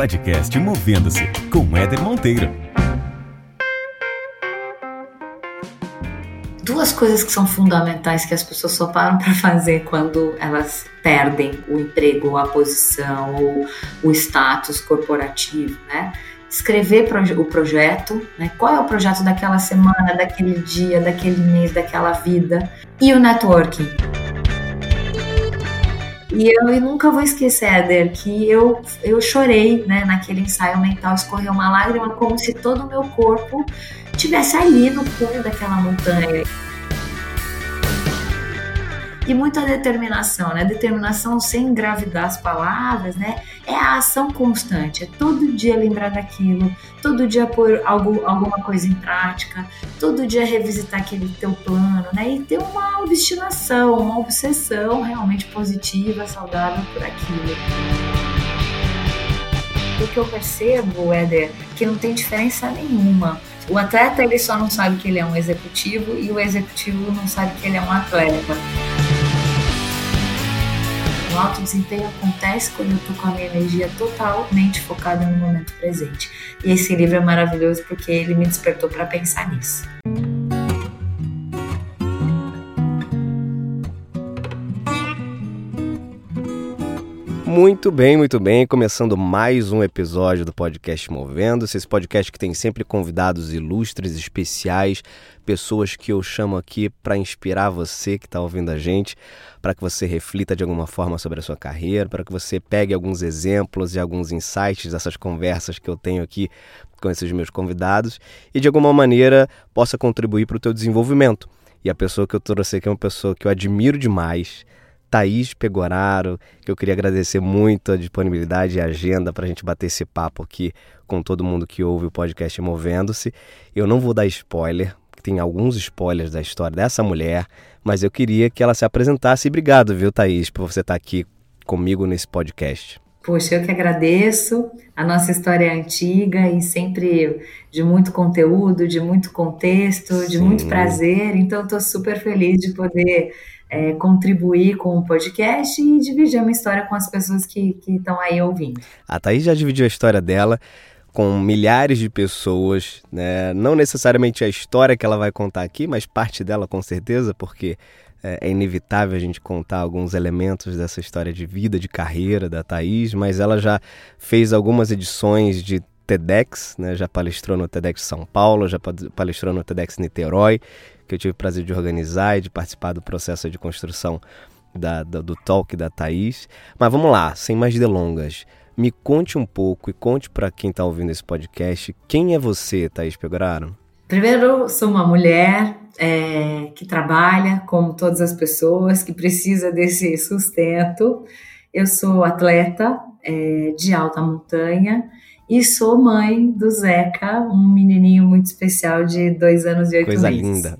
Podcast Movendo-se com Éder Monteiro. Duas coisas que são fundamentais que as pessoas só param para fazer quando elas perdem o emprego, a posição ou o status corporativo, né? Escrever o projeto, né? Qual é o projeto daquela semana, daquele dia, daquele mês, daquela vida e o networking. E eu nunca vou esquecer, Éder, que eu, eu chorei né, naquele ensaio mental, escorreu uma lágrima como se todo o meu corpo tivesse ali no cume daquela montanha e muita determinação, né? Determinação sem engravidar as palavras, né? É a ação constante, é todo dia lembrar daquilo, todo dia pôr algo, alguma coisa em prática, todo dia revisitar aquele teu plano, né? E ter uma obstinação, uma obsessão realmente positiva, saudável por aquilo. O que eu percebo, Éder, que não tem diferença nenhuma. O atleta ele só não sabe que ele é um executivo e o executivo não sabe que ele é um atleta. Alto desempenho acontece quando eu estou com a minha energia totalmente focada no momento presente. E esse livro é maravilhoso porque ele me despertou para pensar nisso. Muito bem, muito bem. Começando mais um episódio do podcast Movendo-se. Esse podcast que tem sempre convidados ilustres, especiais, pessoas que eu chamo aqui para inspirar você que está ouvindo a gente, para que você reflita de alguma forma sobre a sua carreira, para que você pegue alguns exemplos e alguns insights dessas conversas que eu tenho aqui com esses meus convidados e de alguma maneira possa contribuir para o teu desenvolvimento. E a pessoa que eu trouxe aqui é uma pessoa que eu admiro demais Thaís Pegoraro, que eu queria agradecer muito a disponibilidade e a agenda para a gente bater esse papo aqui com todo mundo que ouve o podcast Movendo-se. Eu não vou dar spoiler, tem alguns spoilers da história dessa mulher, mas eu queria que ela se apresentasse. Obrigado, viu, Thaís, por você estar aqui comigo nesse podcast. Poxa, eu que agradeço. A nossa história é antiga e sempre de muito conteúdo, de muito contexto, Sim. de muito prazer. Então, estou super feliz de poder é, contribuir com o podcast e dividir uma história com as pessoas que estão aí ouvindo. A Thaís já dividiu a história dela com milhares de pessoas, né? não necessariamente a história que ela vai contar aqui, mas parte dela com certeza, porque é, é inevitável a gente contar alguns elementos dessa história de vida, de carreira da Thaís, mas ela já fez algumas edições de TEDx, né? já palestrou no TEDx São Paulo, já palestrou no TEDx Niterói, que eu tive o prazer de organizar e de participar do processo de construção da, da, do talk da Thaís. Mas vamos lá, sem mais delongas. Me conte um pouco e conte para quem está ouvindo esse podcast quem é você, Thaís Pegoraro? Primeiro, sou uma mulher é, que trabalha, como todas as pessoas, que precisa desse sustento. Eu sou atleta é, de alta montanha e sou mãe do Zeca, um menininho muito especial de dois anos e oito Coisa meses. Coisa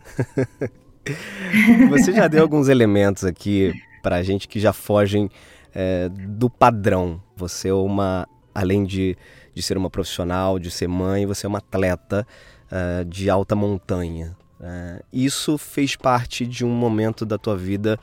linda. Você já deu alguns elementos aqui para a gente que já fogem é, do padrão. Você é uma, além de, de ser uma profissional, de ser mãe, você é uma atleta uh, de alta montanha. Uh, isso fez parte de um momento da tua vida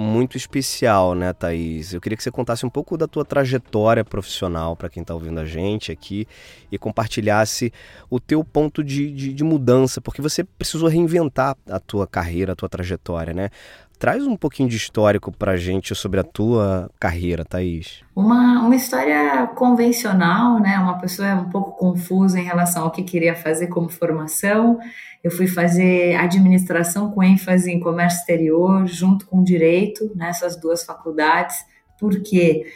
muito especial, né, Thaís? Eu queria que você contasse um pouco da tua trajetória profissional para quem está ouvindo a gente aqui e compartilhasse o teu ponto de, de, de, mudança, porque você precisou reinventar a tua carreira, a tua trajetória, né? Traz um pouquinho de histórico para a gente sobre a tua carreira, Thaís. Uma, uma história convencional, né? Uma pessoa um pouco confusa em relação ao que queria fazer como formação. Eu fui fazer administração com ênfase em comércio exterior, junto com direito, nessas duas faculdades. Por quê? Porque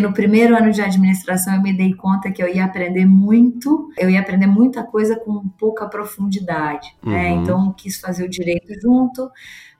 no primeiro ano de administração eu me dei conta que eu ia aprender muito, eu ia aprender muita coisa com pouca profundidade. Né? Uhum. Então quis fazer o direito junto.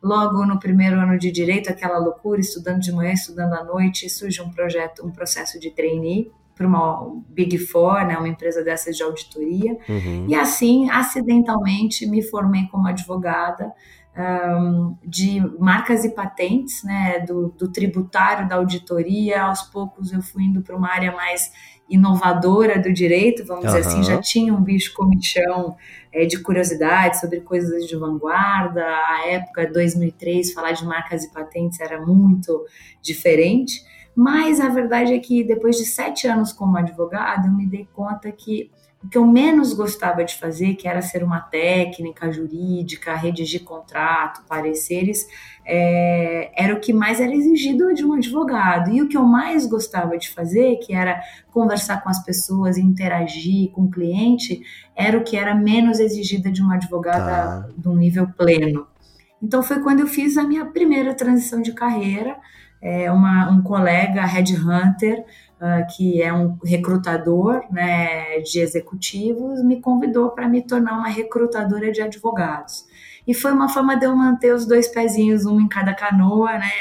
Logo no primeiro ano de direito, aquela loucura, estudando de manhã, estudando à noite, surge um projeto, um processo de trainee para uma Big Four, né, uma empresa dessas de auditoria. Uhum. E assim, acidentalmente, me formei como advogada um, de marcas e patentes, né, do, do, tributário, da auditoria. Aos poucos eu fui indo para uma área mais inovadora do direito, vamos uhum. dizer assim, já tinha um bicho comichão é, de curiosidade sobre coisas de vanguarda. A época 2003, falar de marcas e patentes era muito diferente. Mas a verdade é que depois de sete anos como advogado, eu me dei conta que o que eu menos gostava de fazer, que era ser uma técnica jurídica, redigir contrato, pareceres, é, era o que mais era exigido de um advogado. E o que eu mais gostava de fazer, que era conversar com as pessoas, interagir com o cliente, era o que era menos exigida de uma advogada tá. de um nível pleno. Então foi quando eu fiz a minha primeira transição de carreira. É, uma, um colega headhunter uh, que é um recrutador né, de executivos, me convidou para me tornar uma recrutadora de advogados. E foi uma forma de eu manter os dois pezinhos, um em cada canoa, né?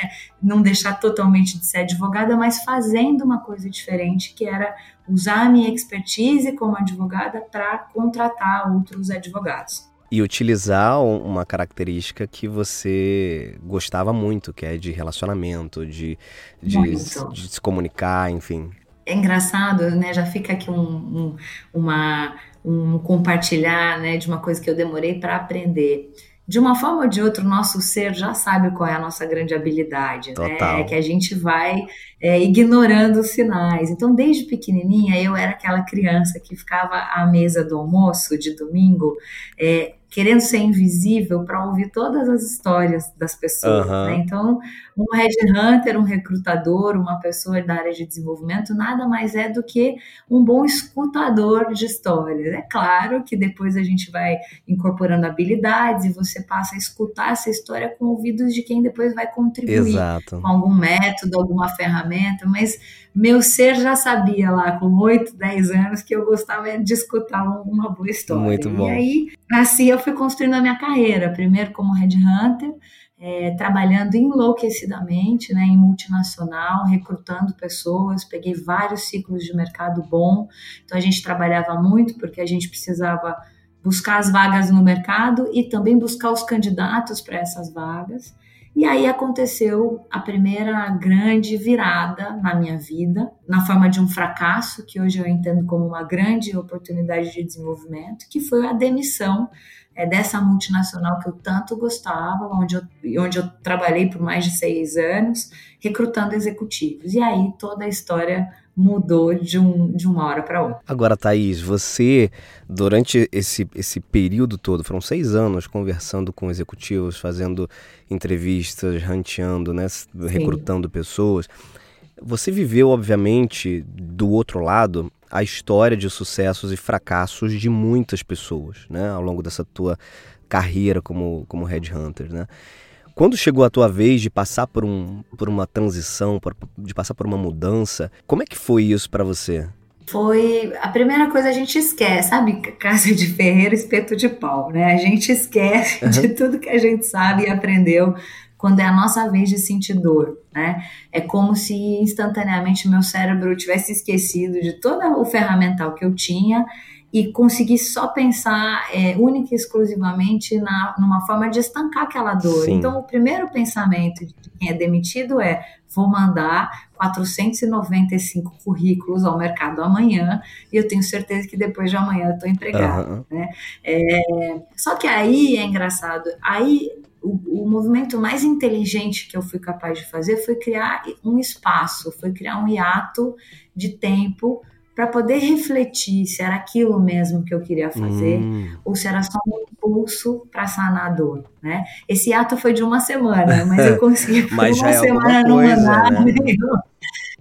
Não deixar totalmente de ser advogada, mas fazendo uma coisa diferente, que era usar a minha expertise como advogada para contratar outros advogados e utilizar uma característica que você gostava muito, que é de relacionamento, de, de, de se comunicar, enfim. É engraçado, né? Já fica aqui um, um, uma, um compartilhar né, de uma coisa que eu demorei para aprender de uma forma ou de outra, o nosso ser já sabe qual é a nossa grande habilidade, né? Total. né? É que a gente vai é, ignorando os sinais. Então, desde pequenininha, eu era aquela criança que ficava à mesa do almoço de domingo, é, querendo ser invisível para ouvir todas as histórias das pessoas. Uhum. Né? Então, um headhunter, um recrutador, uma pessoa da área de desenvolvimento, nada mais é do que um bom escutador de histórias. É claro que depois a gente vai incorporando habilidades e você passa a escutar essa história com ouvidos de quem depois vai contribuir Exato. com algum método, alguma ferramenta, mas meu ser já sabia lá com 8, 10 anos que eu gostava de escutar uma boa história. Muito bom. E aí, assim, eu fui construindo a minha carreira, primeiro como headhunter, é, trabalhando enlouquecidamente né, em multinacional, recrutando pessoas, peguei vários ciclos de mercado bom, então a gente trabalhava muito porque a gente precisava buscar as vagas no mercado e também buscar os candidatos para essas vagas. E aí aconteceu a primeira grande virada na minha vida, na forma de um fracasso, que hoje eu entendo como uma grande oportunidade de desenvolvimento, que foi a demissão é, dessa multinacional que eu tanto gostava, onde eu, onde eu trabalhei por mais de seis anos, recrutando executivos. E aí toda a história mudou de, um, de uma hora para outra. Agora, Thaís, você, durante esse, esse período todo, foram seis anos conversando com executivos, fazendo entrevistas, ranteando, né, recrutando pessoas. Você viveu, obviamente, do outro lado, a história de sucessos e fracassos de muitas pessoas, né, ao longo dessa tua carreira como, como headhunter, né? Quando chegou a tua vez de passar por, um, por uma transição, por, de passar por uma mudança, como é que foi isso para você? Foi a primeira coisa a gente esquece, sabe? Casa de ferreiro, espeto de pau, né? A gente esquece uhum. de tudo que a gente sabe e aprendeu quando é a nossa vez de sentir dor, né? É como se instantaneamente meu cérebro tivesse esquecido de todo o ferramental que eu tinha e conseguir só pensar é, única e exclusivamente na, numa forma de estancar aquela dor. Sim. Então, o primeiro pensamento de quem é demitido é: vou mandar 495 currículos ao mercado amanhã e eu tenho certeza que depois de amanhã eu estou empregado. Uhum. Né? É, só que aí é engraçado, aí o, o, movimento mais inteligente que eu fui capaz de fazer foi criar um espaço, foi criar um hiato de tempo para poder refletir se era aquilo mesmo que eu queria fazer hum. ou se era só um impulso para sanar a dor, né? Esse ato foi de uma semana, mas eu consegui por uma é semana não mandar né? nenhum,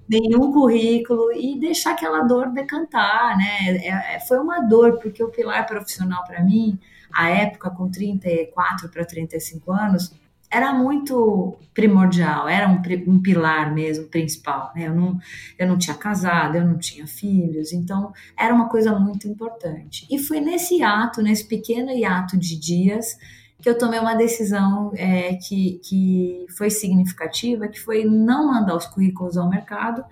nenhum, currículo e deixar aquela dor decantar, né? É, é foi uma dor porque o pilar profissional para mim, a época com 34 para 35 anos, era muito primordial, era um, um pilar mesmo, principal. Né? Eu, não, eu não tinha casado, eu não tinha filhos, então era uma coisa muito importante. E foi nesse ato, nesse pequeno hiato de dias, que eu tomei uma decisão é, que, que foi significativa, que foi não mandar os currículos ao mercado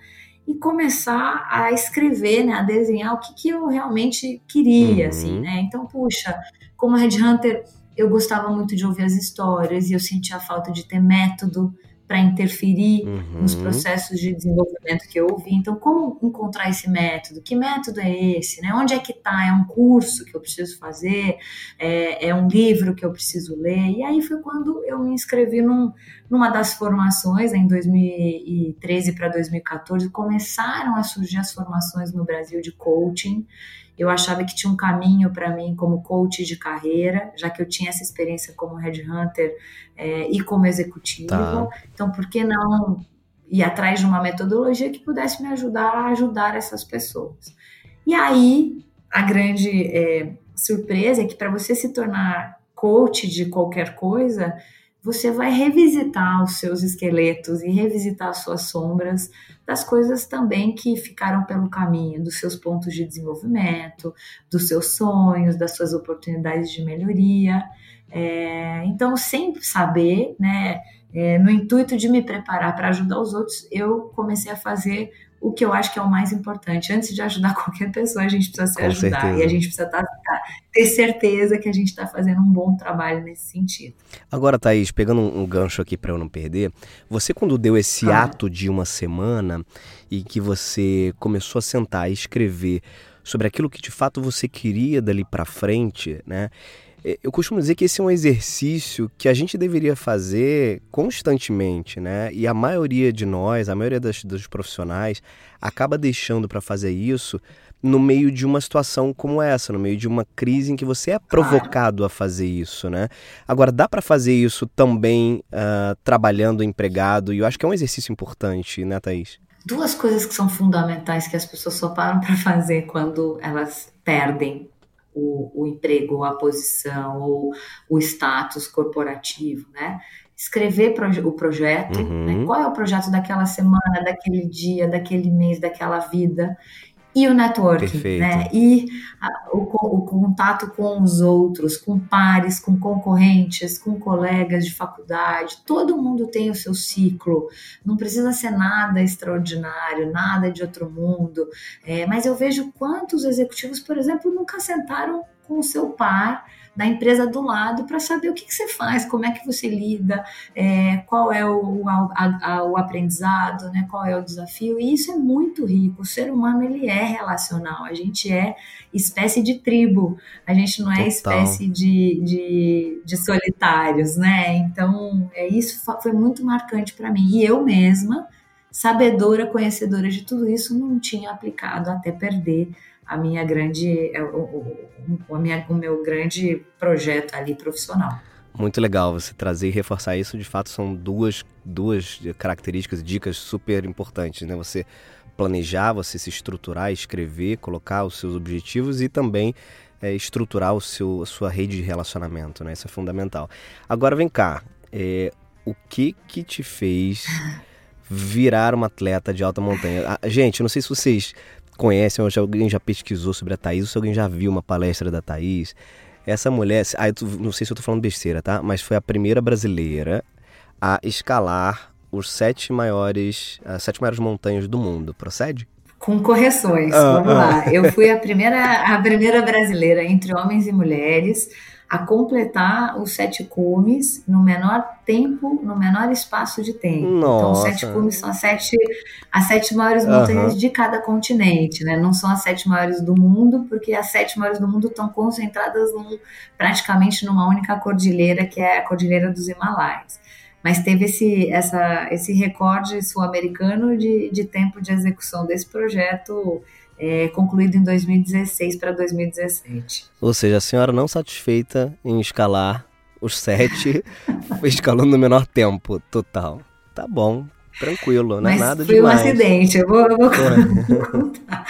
e começar a escrever, né, a desenhar o que, que eu realmente queria, uhum. assim, né? Então, puxa, como headhunter eu gostava muito de ouvir as histórias e eu sentia a falta de ter método para interferir uhum. nos processos de desenvolvimento que eu ouvi. Então, como encontrar esse método? Que método é esse? Né? Onde é que está? É um curso que eu preciso fazer? É, é, um livro que eu preciso ler? E aí foi quando eu me inscrevi num, numa das formações, em 2013 para 2014, começaram a surgir as formações no Brasil de coaching. Eu achava que tinha um caminho para mim como coach de carreira, já que eu tinha essa experiência como headhunter é, e como executiva. Tá. Então, por que não ir atrás de uma metodologia que pudesse me ajudar a ajudar essas pessoas? E aí, a grande é, surpresa é que para você se tornar coach de qualquer coisa, você vai revisitar os seus esqueletos e revisitar as suas sombras das coisas também que ficaram pelo caminho, dos seus pontos de desenvolvimento, dos seus sonhos, das suas oportunidades de melhoria. É, então, sem saber, né, é, no intuito de me preparar para ajudar os outros, eu comecei a fazer o que eu acho que é o mais importante. Antes de ajudar qualquer pessoa, a gente precisa se Com ajudar. Certeza. E a gente precisa tá, tá, ter certeza que a gente está fazendo um bom trabalho nesse sentido. Agora, Thaís, pegando um, um gancho aqui para eu não perder, você quando deu esse ah. ato de uma semana e que você começou a sentar e escrever sobre aquilo que de fato você queria dali para frente, né? É, eu costumo dizer que esse é um exercício que a gente deveria fazer constantemente, né? E a maioria de nós, a maioria das, dos profissionais, acaba deixando para fazer isso no meio de uma situação como essa, no meio de uma crise em que você é provocado a fazer isso, né? Agora, dá para fazer isso também uh, trabalhando empregado, e eu acho que é um exercício importante, né, Thaís? Duas coisas que são fundamentais que as pessoas só param para fazer quando elas perdem o, o emprego, a posição, ou o status corporativo, né? Escrever proje o projeto, né? uhum. né? qual é o projeto daquela semana, daquele dia, daquele mês, daquela vida, e o networking, Perfeito. né? E a, o, o, contato com os outros, com pares, com concorrentes, com colegas de faculdade. Todo mundo tem o seu ciclo. Não precisa ser nada extraordinário, nada de outro mundo. É, mas eu vejo quantos executivos, por exemplo, nunca sentaram com o seu par da empresa do lado para saber o que, que, você faz, como é que você lida, é, qual é o, a, a, o aprendizado, né, qual é o desafio. E isso é muito rico. O ser humano ele é relacional. A gente é espécie de tribo. A gente não é Total. espécie de, de, de, solitários, né? Então, é isso foi muito marcante para mim. E eu mesma, sabedora, conhecedora de tudo isso, não tinha aplicado até perder a minha grande, é, o, o, minha, o meu grande projeto ali profissional. Muito legal você trazer e reforçar isso. De fato, são duas, duas características, dicas super importantes, né? Você planejar, você se estruturar, escrever, colocar os seus objetivos e também é, estruturar o seu, a sua rede de relacionamento, né? Isso é fundamental. Agora vem cá, é, o que que te fez virar uma atleta de alta montanha? Ah, gente, não sei se vocês conhecem, ou se alguém já pesquisou sobre a Thaís, ou se alguém já viu uma palestra da Thaís. Essa mulher, ah, tô, não sei se eu tô falando besteira, tá? Mas foi a primeira brasileira a escalar os sete maiores, as sete maiores montanhas do mundo. Procede? Com correções, ah, vamos ah. lá. Eu fui a primeira, a primeira brasileira entre homens e mulheres a completar os sete cumes no menor tempo, no menor espaço de tempo. Nossa. Então, os sete cumes são as sete, as sete maiores montanhas uhum. de cada continente, né? Não são as sete maiores do mundo, porque as sete maiores do mundo estão concentradas num, praticamente numa única cordilheira, que é a Cordilheira dos Himalaias. Mas teve esse, essa, esse recorde sul-americano de, de tempo de execução desse projeto é, concluído em 2016 para 2017. Ou seja, a senhora não satisfeita em escalar os sete, foi escalando no menor tempo total. Tá bom, tranquilo, não é nada foi demais. Foi um acidente, eu vou, eu vou contar.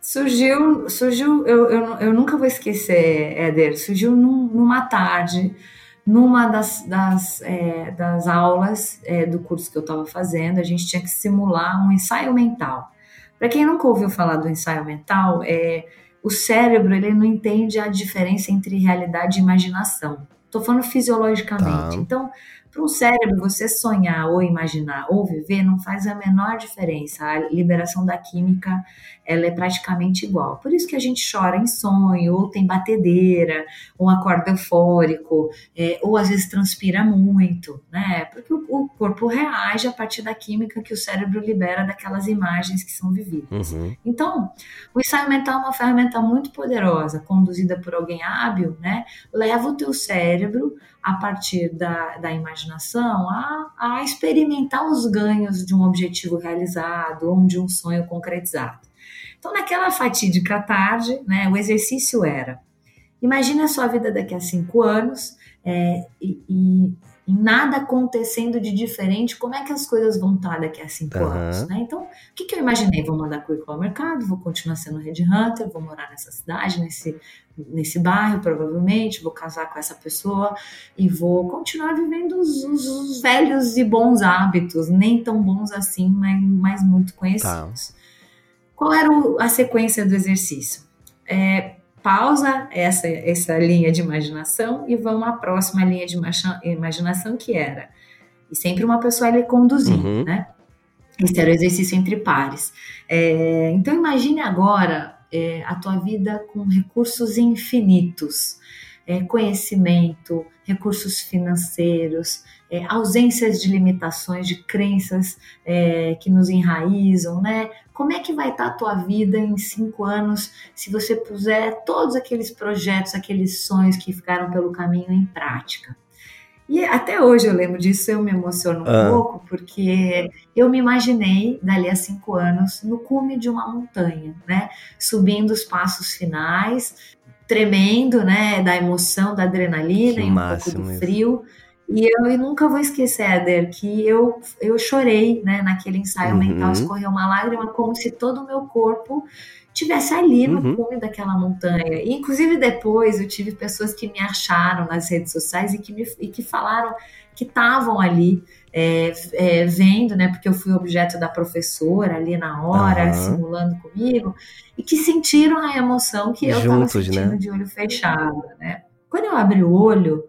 Surgiu, surgiu eu, eu, eu, nunca vou esquecer, Éder, surgiu num, numa tarde, numa das, das, é, das aulas é, do curso que eu estava fazendo, a gente tinha que simular um ensaio mental. Para quem nunca ouviu falar do ensaio mental, é, o cérebro ele não entende a diferença entre realidade e imaginação. Estou falando fisiologicamente. Tá. Então, Para o cérebro, você sonhar ou imaginar ou viver não faz a menor diferença. A liberação da química ela é praticamente igual. Por isso que a gente chora em sonho, ou tem batedeira, ou acorda eufórico, é, ou às vezes transpira muito, né? Porque o, o, corpo reage a partir da química que o cérebro libera daquelas imagens que são vividas. Uhum. Então, o ensaio mental é uma ferramenta muito poderosa, conduzida por alguém hábil, né? Leva o teu cérebro a partir da, da imaginação a, a experimentar os ganhos de um objetivo realizado ou de um sonho concretizado. Então, naquela fatídica tarde, né, o exercício era: imagine a sua vida daqui a cinco anos é, e, e, e, nada acontecendo de diferente, como é que as coisas vão estar daqui a cinco uhum. anos? Né? Então, o que, que eu imaginei? Vou mandar currículo ao mercado, vou continuar sendo Red Hunter, vou morar nessa cidade, nesse, nesse bairro, provavelmente, vou casar com essa pessoa e vou continuar vivendo os, os, os velhos e bons hábitos, nem tão bons assim, mas, mas muito conhecidos. Tá. Qual era a sequência do exercício? É, pausa essa, essa linha de imaginação e vamos à próxima linha de imaginação que era. E sempre uma pessoa ele conduzir, uhum. né? Esse era o exercício entre pares. É, então imagine agora é, a tua vida com recursos infinitos. É, conhecimento, recursos financeiros, é, ausências de limitações, de crenças é, que nos enraizam, né? Como é que vai estar a tua vida em cinco anos se você puser todos aqueles projetos, aqueles sonhos que ficaram pelo caminho em prática? E até hoje eu lembro disso, eu me emociono um ah. pouco, porque eu me imaginei, dali a cinco anos, no cume de uma montanha, né? Subindo os passos finais, tremendo, né? Da emoção, da adrenalina que e um pouco do frio. Isso e eu nunca vou esquecer, Éder, que eu, eu chorei, né, naquele ensaio uhum. mental, escorreu uma lágrima como se todo o meu corpo tivesse ali no uhum. cume daquela montanha. E, inclusive depois eu tive pessoas que me acharam nas redes sociais e que, me, e que falaram que estavam ali é, é, vendo, né, porque eu fui objeto da professora ali na hora, uhum. simulando comigo, e que sentiram a emoção que eu estava sentindo né? de olho fechado, né. Quando eu abri o olho,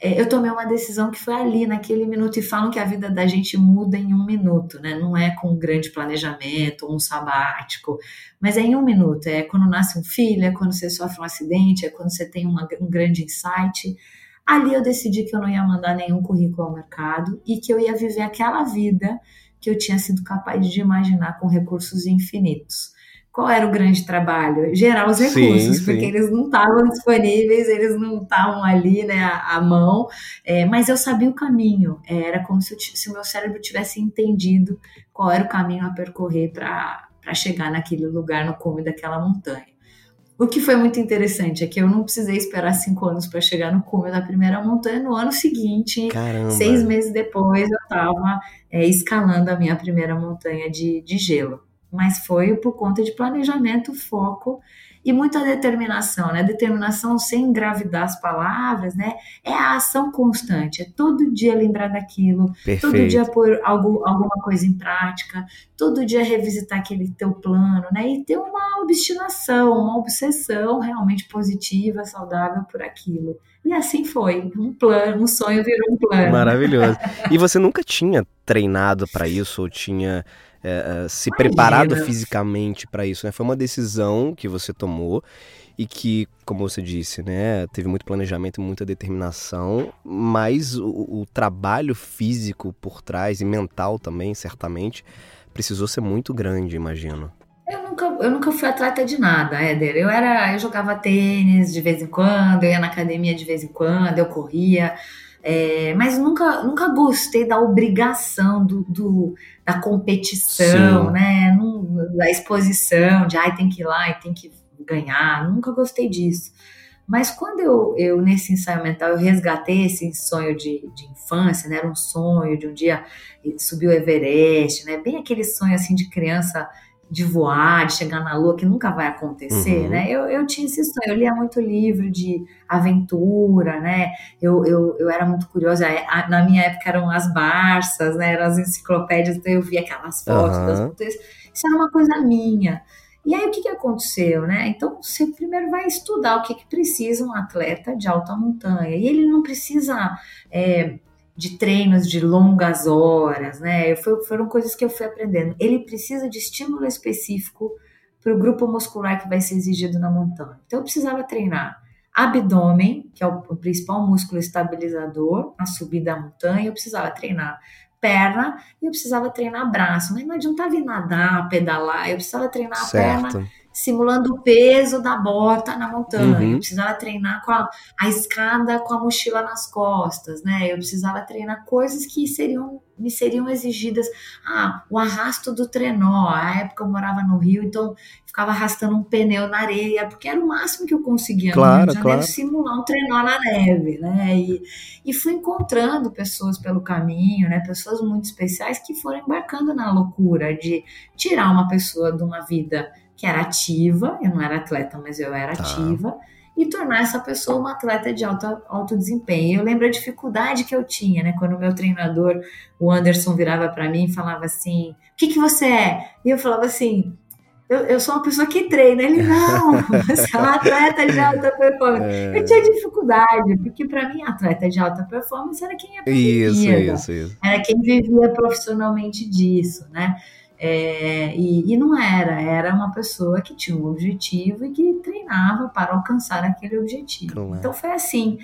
é, eu tomei uma decisão que foi ali, naquele minuto, e falam que a vida da gente muda em um minuto, né? Não é com um grande planejamento, um sabático, mas é em um minuto. É quando nasce um filho, é quando você sofre um acidente, é quando você tem uma, um grande insight. Ali eu decidi que eu não ia mandar nenhum currículo ao mercado e que eu ia viver aquela vida que eu tinha sido capaz de imaginar com recursos infinitos qual era o grande trabalho? Gerar os recursos, sim, porque sim. eles não estavam disponíveis, eles não estavam ali, né, à, mão, é, mas eu sabia o caminho, é, era como se, eu, se o meu cérebro tivesse entendido qual era o caminho a percorrer para chegar naquele lugar, no cume daquela montanha. O que foi muito interessante é que eu não precisei esperar cinco anos para chegar no cume da primeira montanha. No ano seguinte, Caramba. seis meses depois, eu estava é, escalando a minha primeira montanha de, de gelo mas foi por conta de planejamento, foco e muita determinação, né? Determinação sem engravidar as palavras, né? É a ação constante, é todo dia lembrar daquilo, Perfeito. todo dia pôr algo, alguma coisa em prática, todo dia revisitar aquele teu plano, né? E ter uma obstinação, uma obsessão realmente positiva, saudável por aquilo. E assim foi, um plano, um sonho virou um plano. Maravilhoso. E você nunca tinha treinado para isso ou tinha é, é, se Imagina. preparado fisicamente para isso, né? Foi uma decisão que você tomou e que, como você disse, né, teve muito planejamento, muita determinação, mas o, o trabalho físico por trás e mental também, certamente, precisou ser muito grande, imagino. Eu nunca, eu nunca fui atleta de nada, Éder. Eu era, eu jogava tênis de vez em quando, eu ia na academia de vez em quando, eu corria. É, mas nunca, nunca gostei da obrigação do, do da competição, Sim. né? da exposição, de ai, tem que ir lá e tem que ganhar. Nunca gostei disso. Mas quando eu, eu, nesse ensaio mental, eu resgatei esse sonho de, de infância, né? Era um sonho de um dia subir o Everest, né? Bem aquele sonho assim de criança de voar, de chegar na lua, que nunca vai acontecer, uhum. né? Eu, eu tinha esse sonho, eu lia muito livro de aventura, né? Eu, eu, eu era muito curiosa, na minha época eram as Barças, né? Eram as enciclopédias, então eu via aquelas fotos uhum. das isso era uma coisa minha. E aí o que, que aconteceu, né? Então você primeiro vai estudar o que, que precisa um atleta de alta montanha, e ele não precisa... É, de treinos de longas horas, né? Foi, foram coisas que eu fui aprendendo. Ele precisa de estímulo específico para o grupo muscular que vai ser exigido na montanha. Então eu precisava treinar abdômen, que é o, o principal músculo estabilizador na subida da montanha, eu precisava treinar perna e eu precisava treinar braço. Mas não adiantava ir nadar, pedalar, eu precisava treinar certo. a perna simulando o peso da bota na montanha. Uhum. Eu precisava treinar com a, a, escada com a mochila nas costas, né? Eu precisava treinar coisas que seriam me seriam exigidas. Ah, o arrasto do trenó. A época eu morava no Rio, então ficava arrastando um pneu na areia, porque era o máximo que eu conseguia claro, no claro. simular um trenó na neve, né? E, e fui encontrando pessoas pelo caminho, né? Pessoas muito especiais que foram embarcando na loucura de tirar uma pessoa de uma vida que era ativa, eu não era atleta, mas eu era tá. ativa, e tornar essa pessoa uma atleta de alto, alto desempenho. Eu lembro a dificuldade que eu tinha, né? Quando o meu treinador, o Anderson, virava para mim e falava assim: O que, que você é? E eu falava assim: eu, eu, sou uma pessoa que treina. Ele, não, você é uma atleta de alta performance. É... Eu tinha dificuldade, porque para mim, atleta de alta performance era quem é isso, isso, isso. Era quem vivia profissionalmente disso, né? É, e, e, não era, era uma pessoa que tinha um objetivo e que treinava para alcançar aquele objetivo. Claro. Então foi assim: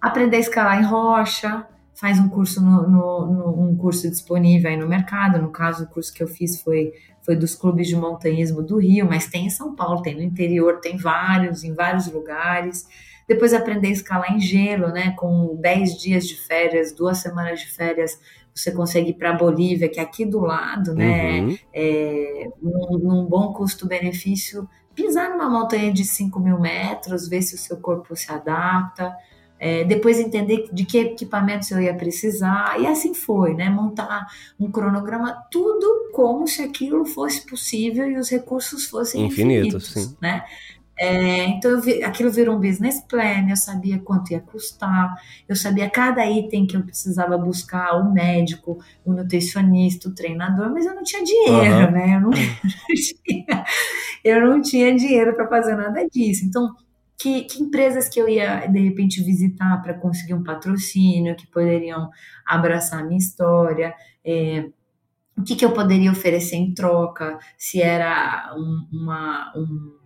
aprender a escalar em rocha, faz um curso no, no, no, um curso disponível aí no mercado. No caso, o curso que eu fiz foi, foi dos clubes de montanhismo do Rio, mas tem em São Paulo, tem no interior, tem vários, em vários lugares. Depois aprender a escalar em gelo, né? Com 10 dias de férias, duas semanas de férias você consegue ir para a Bolívia, que é aqui do lado, né? Uhum. É, num, num bom custo-benefício, pisar numa montanha de 5 mil metros, ver se o seu corpo se adapta. É, depois entender de que equipamentos eu ia precisar, e assim foi, né? Montar um cronograma, tudo como se aquilo fosse possível e os recursos fossem infinitos, infinitos né? É, então vi, aquilo virou um business plan, eu sabia quanto ia custar, eu sabia cada item que eu precisava buscar, o médico, o nutricionista, o treinador, mas eu não tinha dinheiro, uhum. né? Eu não, tinha, eu não tinha dinheiro para fazer nada disso. Então, que, que, empresas que eu ia de repente visitar para conseguir um patrocínio, que poderiam abraçar a minha história, é, o que, que eu poderia oferecer em troca, se era um, uma, um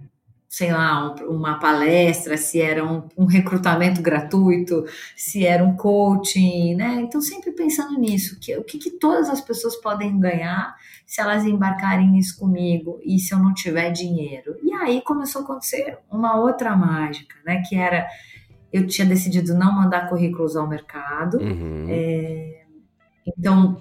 sei lá, um, uma palestra, se era um, um, recrutamento gratuito, se era um coaching, né? Então, sempre pensando nisso, que, o que, que todas as pessoas podem ganhar se elas embarcarem nisso comigo e se eu não tiver dinheiro. E aí começou a acontecer uma outra mágica, né? Que era, eu tinha decidido não mandar currículos ao mercado, uhum. é, então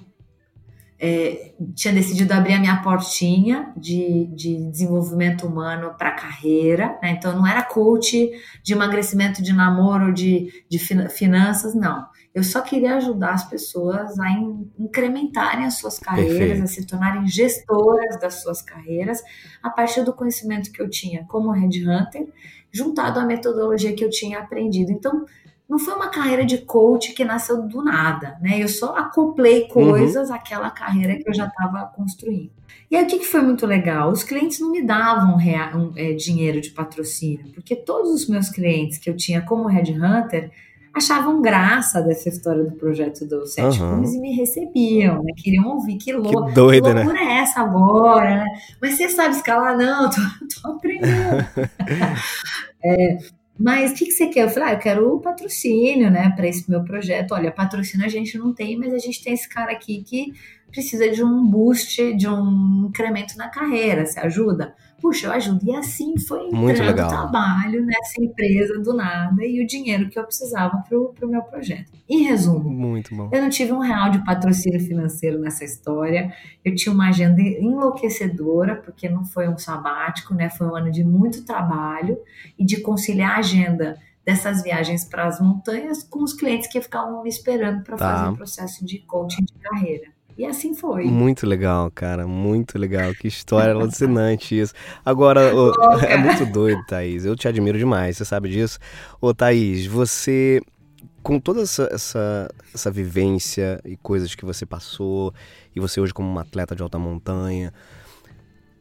é, tinha decidido abrir a minha portinha de, de desenvolvimento humano para carreira, né? então não era coach de emagrecimento, de namoro, de, de finanças, não. Eu só queria ajudar as pessoas a incrementarem as suas carreiras, Perfeito. a se tornarem gestoras das suas carreiras, a partir do conhecimento que eu tinha como headhunter, juntado à metodologia que eu tinha aprendido. Então, não foi uma carreira de coach que nasceu do nada, né? Eu só acoplei coisas uhum. àquela carreira que eu já estava construindo. E aí o que, que, foi muito legal? Os clientes não me davam real, um, é, dinheiro de patrocínio, porque todos os meus clientes que eu tinha como headhunter achavam graça dessa história do projeto do Sete uhum. Cumes e me recebiam, né? Queriam ouvir que, lou que, doida, que né? loucura né? é essa agora, né? Mas você sabe escalar? Não, tô, tô aprendendo. é, mas o que, que você quer? Eu falei, ah, eu quero o patrocínio, né, para esse meu projeto. Olha, patrocínio a gente não tem, mas a gente tem esse cara aqui que precisa de um boost, de um incremento na carreira. Você ajuda? puxa, eu ajudo. E assim foi entrando o trabalho nessa empresa do nada e o dinheiro que eu precisava para o meu projeto. Em resumo, Muito bom. eu não tive um real de patrocínio financeiro nessa história. Eu tinha uma agenda enlouquecedora, porque não foi um sabático, né? Foi um ano de muito trabalho e de conciliar a agenda dessas viagens para as montanhas com os clientes que ficavam me esperando para tá. fazer o processo de coaching de carreira. E assim foi. Muito legal, cara, muito legal. Que história alucinante isso. Agora, ô, é muito doido, Thaís. Eu te admiro demais, você sabe disso. Ô, Thaís, você, com toda essa, essa, essa vivência e coisas que você passou, e você hoje como uma atleta de alta montanha,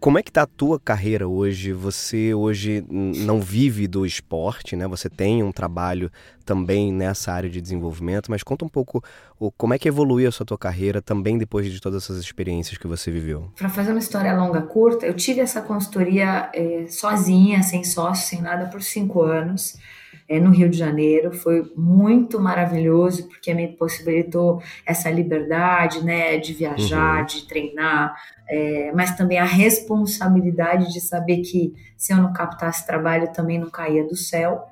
Como é que tá a tua carreira hoje? Você hoje não vive do esporte, né? Você tem um trabalho também nessa área de desenvolvimento, mas conta um pouco o, como é que evoluiu a sua tua carreira também depois de todas essas experiências que você viveu. Para fazer uma história longa curta, eu tive essa consultoria é, sozinha, sem sócio, sem nada, por cinco anos é, no Rio de Janeiro. Foi muito maravilhoso, porque me possibilitou essa liberdade, né, de viajar, uhum. de treinar, é, mas também a responsabilidade de saber que se eu não captasse trabalho também não caía do céu.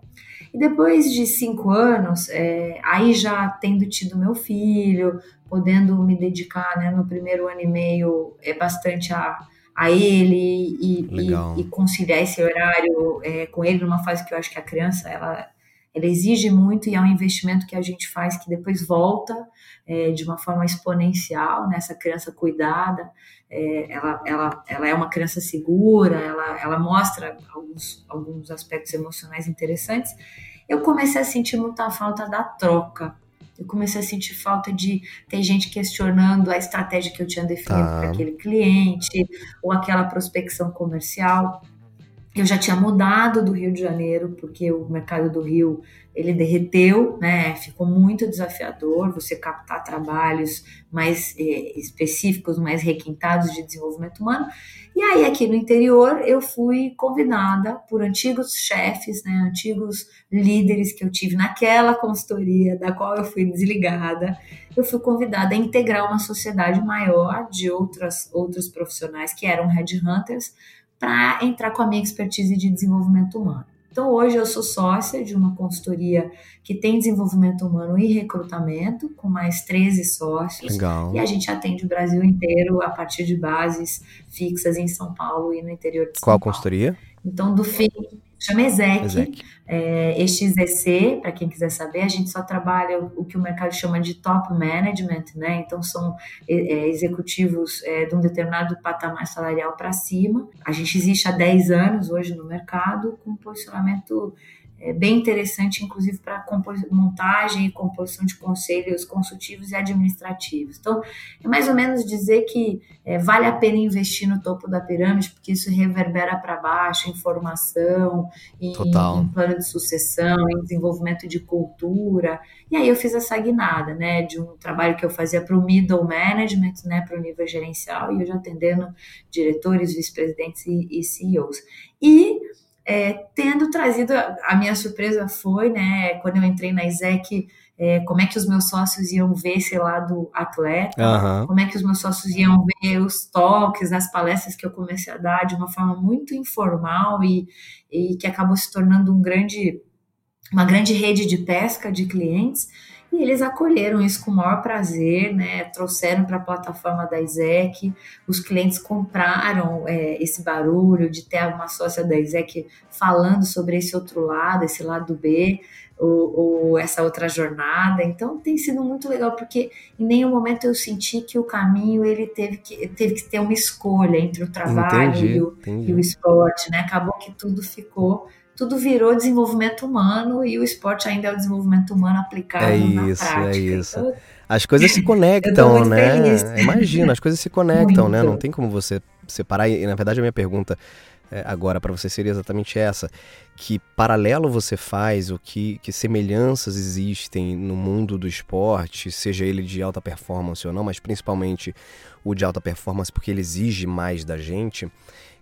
E depois de cinco anos, é, aí já tendo tido meu filho, podendo me dedicar né, no primeiro ano e meio é bastante a a ele e, e, e conciliar esse horário é, com ele numa fase que eu acho que a criança ela, ela exige muito e é um investimento que a gente faz que depois volta é, de uma forma exponencial nessa né? criança cuidada é, ela, ela, ela é uma criança segura ela, ela mostra alguns, alguns aspectos emocionais interessantes. Eu comecei a sentir muita falta da troca eu comecei a sentir falta de ter gente questionando a estratégia que eu tinha definido tá. para aquele cliente ou aquela prospecção comercial. Eu já tinha mudado do Rio de Janeiro, porque o mercado do Rio ele derreteu, né? Ficou muito desafiador você captar trabalhos mais é, específicos, mais requintados de desenvolvimento humano. E aí, aqui no interior, eu fui convidada por antigos chefes, né, antigos líderes que eu tive naquela consultoria, da qual eu fui desligada. Eu fui convidada a integrar uma sociedade maior de outras, outros profissionais que eram headhunters para entrar com a minha expertise de desenvolvimento humano. Então, hoje eu sou sócia de uma consultoria que tem desenvolvimento humano e recrutamento, com mais 13 sócios. Legal. E a gente atende o Brasil inteiro a partir de bases fixas em São Paulo e no interior de São Qual Paulo. Qual consultoria? Então, do fim, chama EZEC, é, EXEC, para quem quiser saber, a gente só trabalha o, o, que o mercado chama de top management, né? Então são é, é executivos é, de um determinado patamar salarial para cima. A gente existe há 10 anos hoje no mercado com posicionamento é bem interessante, inclusive para montagem e composição de conselhos consultivos e administrativos. Então, é mais ou menos dizer que é, vale a pena investir no topo da pirâmide, porque isso reverbera para baixo em formação, em, em, plano de sucessão, em desenvolvimento de cultura. E aí eu fiz essa guinada, né, de um trabalho que eu fazia para o middle management, né, para o nível gerencial, e eu já atendendo diretores, vice-presidentes e, e CEOs. E é, tendo trazido, a minha surpresa foi, né, quando eu entrei na ISEC, é, como é que os meus sócios iam ver esse lado atleta, uhum. como é que os meus sócios iam ver os toques, as palestras que eu comecei a dar de uma forma muito informal e, e que acabou se tornando um grande, uma grande rede de pesca de clientes. E eles acolheram isso com o maior prazer, né? Trouxeram para a plataforma da ISEC, os clientes compraram é, esse barulho de ter uma sócia da ISEC falando sobre esse outro lado, esse lado B, ou, ou, essa outra jornada. Então tem sido muito legal, porque em nenhum momento eu senti que o caminho ele teve que, teve que ter uma escolha entre o trabalho entendi, e, o, e o esporte, né? Acabou que tudo ficou tudo virou desenvolvimento humano e o esporte ainda é o desenvolvimento humano aplicado é na isso, prática. É isso, então, As coisas se conectam, né? Imagina, as coisas se conectam, muito. né? Não tem como você separar. E na verdade a minha pergunta é, agora para você seria exatamente essa: que paralelo você faz, o que, que semelhanças existem no mundo do esporte, seja ele de alta performance ou não, mas principalmente o de alta performance porque ele exige mais da gente.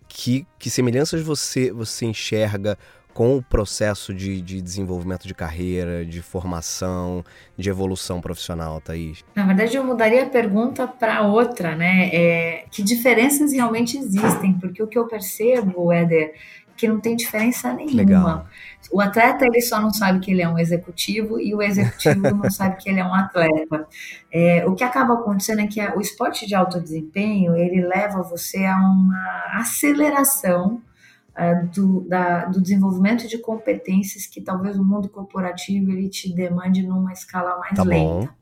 Que, que semelhanças você, você enxerga com o processo de, de, desenvolvimento de carreira, de formação, de evolução profissional, Thaís? Na verdade, eu mudaria a pergunta para outra, né? É, que diferenças realmente existem? Porque o que eu percebo, Éder, que não tem diferença nenhuma. Legal. O atleta ele só não sabe que ele é um executivo e o executivo não sabe que ele é um atleta. É, o que acaba acontecendo é que o esporte de alto desempenho ele leva você a uma aceleração uh, do, da, do desenvolvimento de competências que talvez o mundo corporativo ele te demande numa escala mais tá lenta.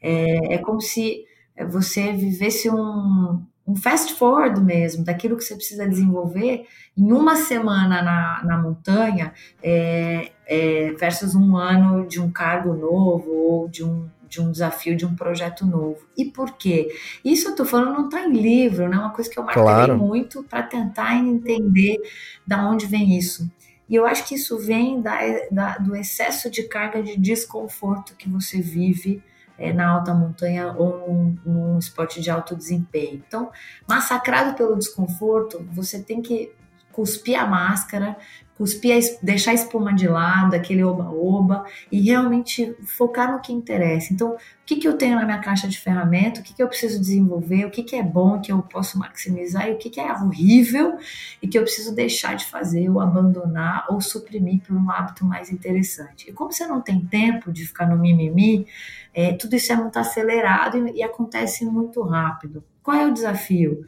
É, é, como se você vivesse um, um fast forward mesmo, daquilo que você precisa desenvolver em uma semana na, na montanha, é, é, versus um ano de um cargo novo ou de um, de um desafio, de um projeto novo. E por quê? Isso eu estou falando não está em livro, né? É uma coisa que eu marquei claro. muito para tentar entender da onde vem isso. E eu acho que isso vem da, da, do excesso de carga de desconforto que você vive é, na alta montanha ou num, num esporte de alto desempenho. Então, massacrado pelo desconforto, você tem que cuspir a máscara, cuspir, deixar a espuma de lado, aquele oba-oba, e realmente focar no que interessa. Então, o que, que eu tenho na minha caixa de ferramenta, o que, que eu preciso desenvolver, o que, que é bom, que eu posso maximizar, e o que, que é horrível e que eu preciso deixar de fazer, ou abandonar, ou suprimir por um hábito mais interessante. E como você não tem tempo de ficar no mimimi, é, tudo isso é muito acelerado e, e acontece muito rápido. Qual é o desafio?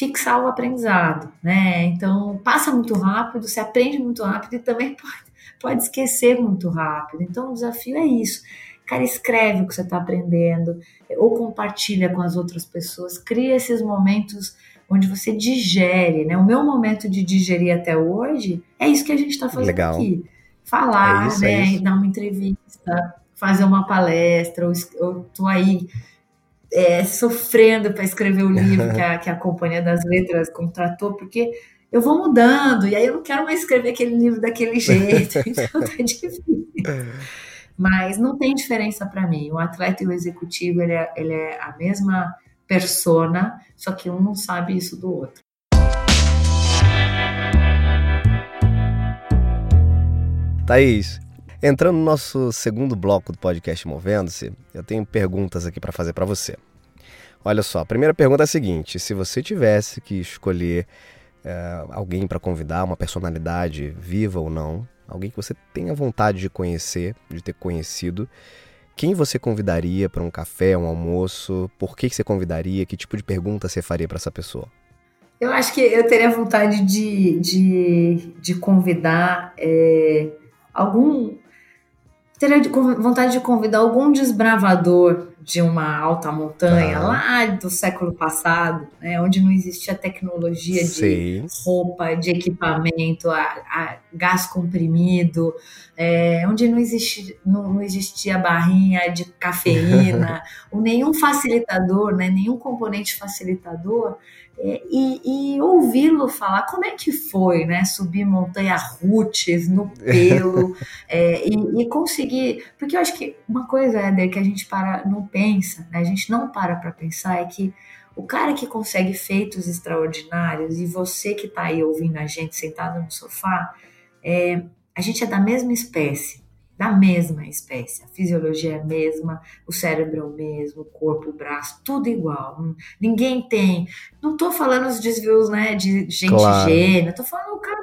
Fixar o aprendizado, né? Então, passa muito rápido, se aprende muito rápido e também pode, pode esquecer muito rápido. Então, o desafio é isso. Cara, escreve o que você está aprendendo, ou compartilha com as outras pessoas, cria esses momentos onde você digere, né? O meu momento de digerir até hoje é isso que a gente está fazendo Legal. aqui. Falar, é isso, né? É dar uma entrevista, fazer uma palestra, ou, ou tô aí é, sofrendo para escrever o livro que a, que a Companhia das Letras contratou, porque eu vou mudando, e aí eu não quero mais escrever aquele livro daquele jeito, então tá difícil. Mas não tem diferença para mim. O atleta e o executivo, ele é, ele é a mesma persona, só que um não sabe isso do outro. Thaís, Entrando no nosso segundo bloco do podcast Movendo-se, eu tenho perguntas aqui para fazer para você. Olha só, a primeira pergunta é a seguinte: se você tivesse que escolher é, alguém para convidar, uma personalidade viva ou não, alguém que você tenha vontade de conhecer, de ter conhecido, quem você convidaria para um café, um almoço? Por que, que você convidaria? Que tipo de pergunta você faria para essa pessoa? Eu acho que eu teria vontade de, de, de convidar é, algum teria vontade de convidar algum desbravador de uma alta montanha ah. lá do século passado, né, onde não existia tecnologia de roupa, de equipamento, a, a gás comprimido, é, onde não, existia, não, não, existia barrinha de cafeína, ou nenhum facilitador, né, nenhum componente facilitador, é, e, e ouvi-lo falar como é que foi, né? Subir montanha roots no pelo é, e, e, conseguir. Porque eu acho que uma coisa, Éder, que a gente para, não pensa, né? A gente não para para pensar é que o cara que consegue feitos extraordinários e você que está aí ouvindo a gente sentado no sofá, é, a gente é da mesma espécie da mesma espécie. A fisiologia é a mesma, o cérebro é o mesmo, o corpo, o braço, tudo igual. Ninguém tem. Não estou falando os desvios né, de gente claro. gênio, estou falando o cara.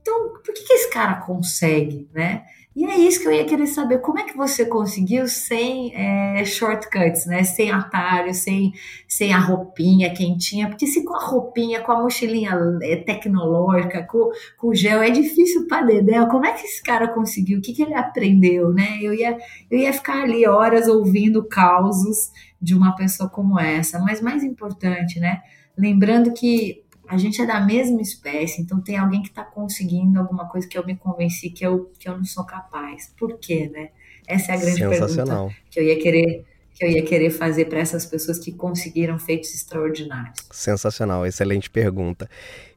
Então, por que, que esse cara consegue, né? E é isso que eu ia querer saber, como é que você conseguiu sem é, shortcuts, né? Sem atalho, sem, sem a roupinha quentinha, porque se com a roupinha, com a mochilinha é, tecnológica, com, com o gel, é difícil para Dedé. Como é que esse cara conseguiu? O que, que ele aprendeu, né? Eu ia, eu ia ficar ali horas ouvindo causos de uma pessoa como essa, mas mais importante, né? Lembrando que a gente é da mesma espécie, então tem alguém que está conseguindo alguma coisa que eu me convenci que eu, que eu não sou capaz. Por quê, né? Essa é a grande pergunta que eu ia querer que eu ia querer fazer para essas pessoas que conseguiram feitos extraordinários. Sensacional, excelente pergunta.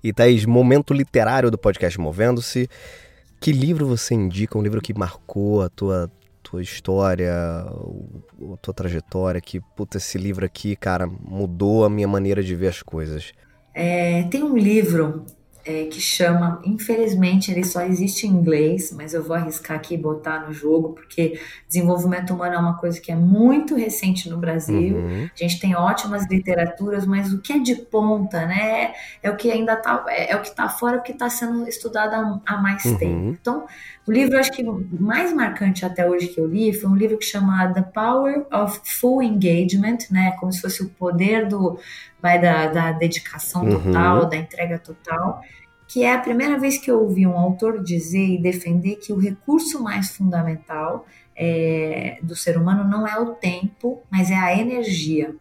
E Thaís, momento literário do podcast Movendo-se. Que livro você indica? Um livro que marcou a tua, tua história, a tua trajetória, que, puta, esse livro aqui, cara, mudou a minha maneira de ver as coisas. É, tem um livro é, que chama, infelizmente ele só existe em inglês, mas eu vou arriscar aqui e botar no jogo, porque desenvolvimento humano é uma coisa que é muito recente no Brasil. Uhum. A gente tem ótimas literaturas, mas o que é de ponta, né, é o que ainda tá, é, é o que está fora, o que está sendo estudado há, há mais uhum. tempo. Então, o livro, acho que mais marcante até hoje que eu li foi um livro que chama The Power of Full Engagement, né? Como se fosse o poder do vai da, da dedicação uhum. total, uhum. da entrega total. Que é a primeira vez que eu ouvi um autor dizer e defender que o recurso mais fundamental é, do ser humano não é o tempo, mas é a energia.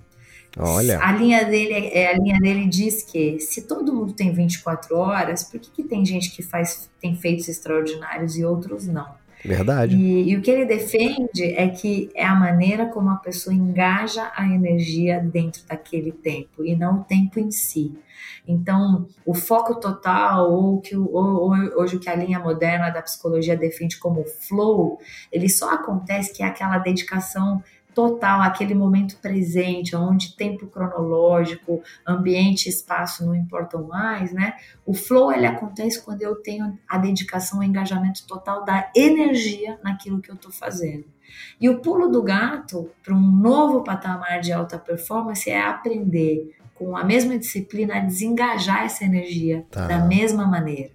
Olha. A linha dele é a linha dele diz que se todo mundo tem 24 horas, por que, que tem gente que faz tem feitos extraordinários e outros não? Verdade. E, e, o que ele defende é que é a maneira como a pessoa engaja a energia dentro daquele tempo e não o tempo em si. Então, o foco total, ou que ou, ou, hoje o que a linha moderna da psicologia defende como flow, ele só acontece que é aquela dedicação total aquele momento presente, onde tempo cronológico, ambiente, espaço não importam mais, né? O flow ele acontece quando eu tenho a dedicação, o engajamento total da energia naquilo que eu estou fazendo. E o pulo do gato para um novo patamar de alta performance é aprender com a mesma disciplina a desengajar essa energia tá. da mesma maneira.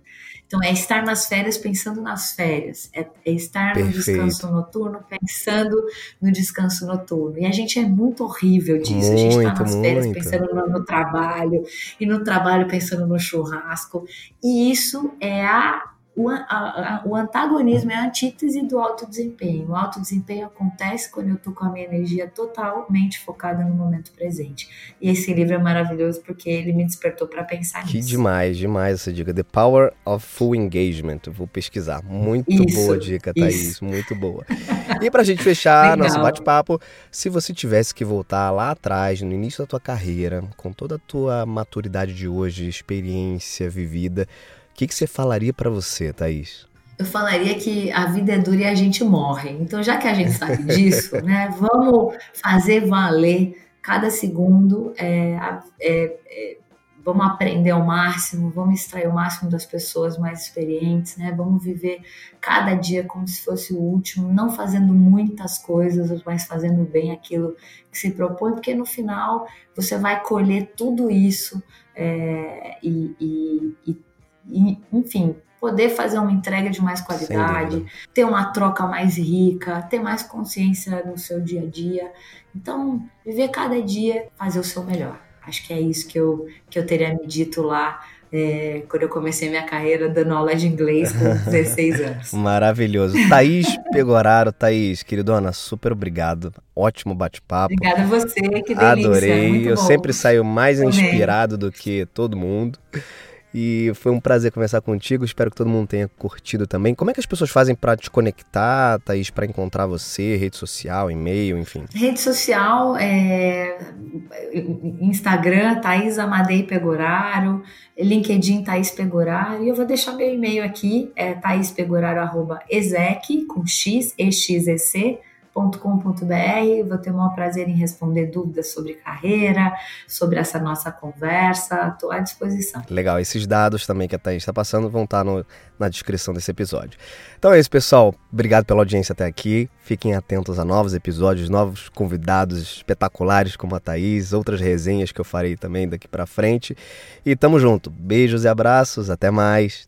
Então, é estar nas férias pensando nas férias, é, é estar Perfeito. no descanso noturno pensando no descanso noturno. E a gente é muito horrível disso. Muito, a gente está nas férias muito. pensando no, no trabalho, e no trabalho pensando no churrasco. E isso é a o, a, a, o antagonismo é a antítese do alto desempenho. O alto desempenho acontece quando eu estou com a minha energia totalmente focada no momento presente. E esse livro é maravilhoso porque ele me despertou para pensar que nisso. Que demais, demais essa dica. The Power of Full Engagement. vou pesquisar. Muito isso, boa dica, Thaís. Isso. Muito boa. E para a gente fechar nosso bate-papo, se você tivesse que voltar lá atrás, no início da tua carreira, com toda a tua maturidade de hoje, experiência vivida, que, que você falaria para você, Thaís? Eu falaria que a vida é dura e a gente morre. Então, já que a gente sabe disso, né, vamos fazer valer cada segundo. É, é, é, vamos aprender ao máximo, vamos extrair o máximo das pessoas mais experientes, né? Vamos viver cada dia como se fosse o último, não fazendo muitas coisas, mas fazendo bem aquilo que se propõe, porque no final você vai colher tudo isso é, e, e, e e, enfim, poder fazer uma entrega de mais qualidade, ter uma troca mais rica, ter mais consciência no seu dia a dia. Então, viver cada dia, fazer o seu melhor. Acho que é isso que eu, que eu teria me dito lá é, quando eu comecei minha carreira dando aula de inglês com 16 anos. Maravilhoso. Thaís Pegoraro, Thaís, queridona, super obrigado. Ótimo bate-papo. Obrigada a você, que delícia. Adorei. eu bom. sempre saio mais inspirado do que todo mundo. E foi um prazer conversar contigo. Espero que todo mundo tenha curtido também. Como é que as pessoas fazem para te conectar, Thaís, para encontrar você? Rede social, e-mail, enfim? Rede social, é... Instagram, Thaís Amadei Pegoraro, LinkedIn, Thaís Pegoraro. E eu vou deixar meu e-mail aqui, é thaispegoraro.exec, com x, exec, com.br Vou ter o maior prazer em responder dúvidas sobre carreira, sobre essa nossa conversa. Estou à disposição. Legal. Esses dados também que a Thaís está passando vão estar tá na descrição desse episódio. Então é isso, pessoal. Obrigado pela audiência até aqui. Fiquem atentos a novos episódios, novos convidados espetaculares como a Thaís, outras resenhas que eu farei também daqui para frente. E tamo junto. Beijos e abraços. Até mais.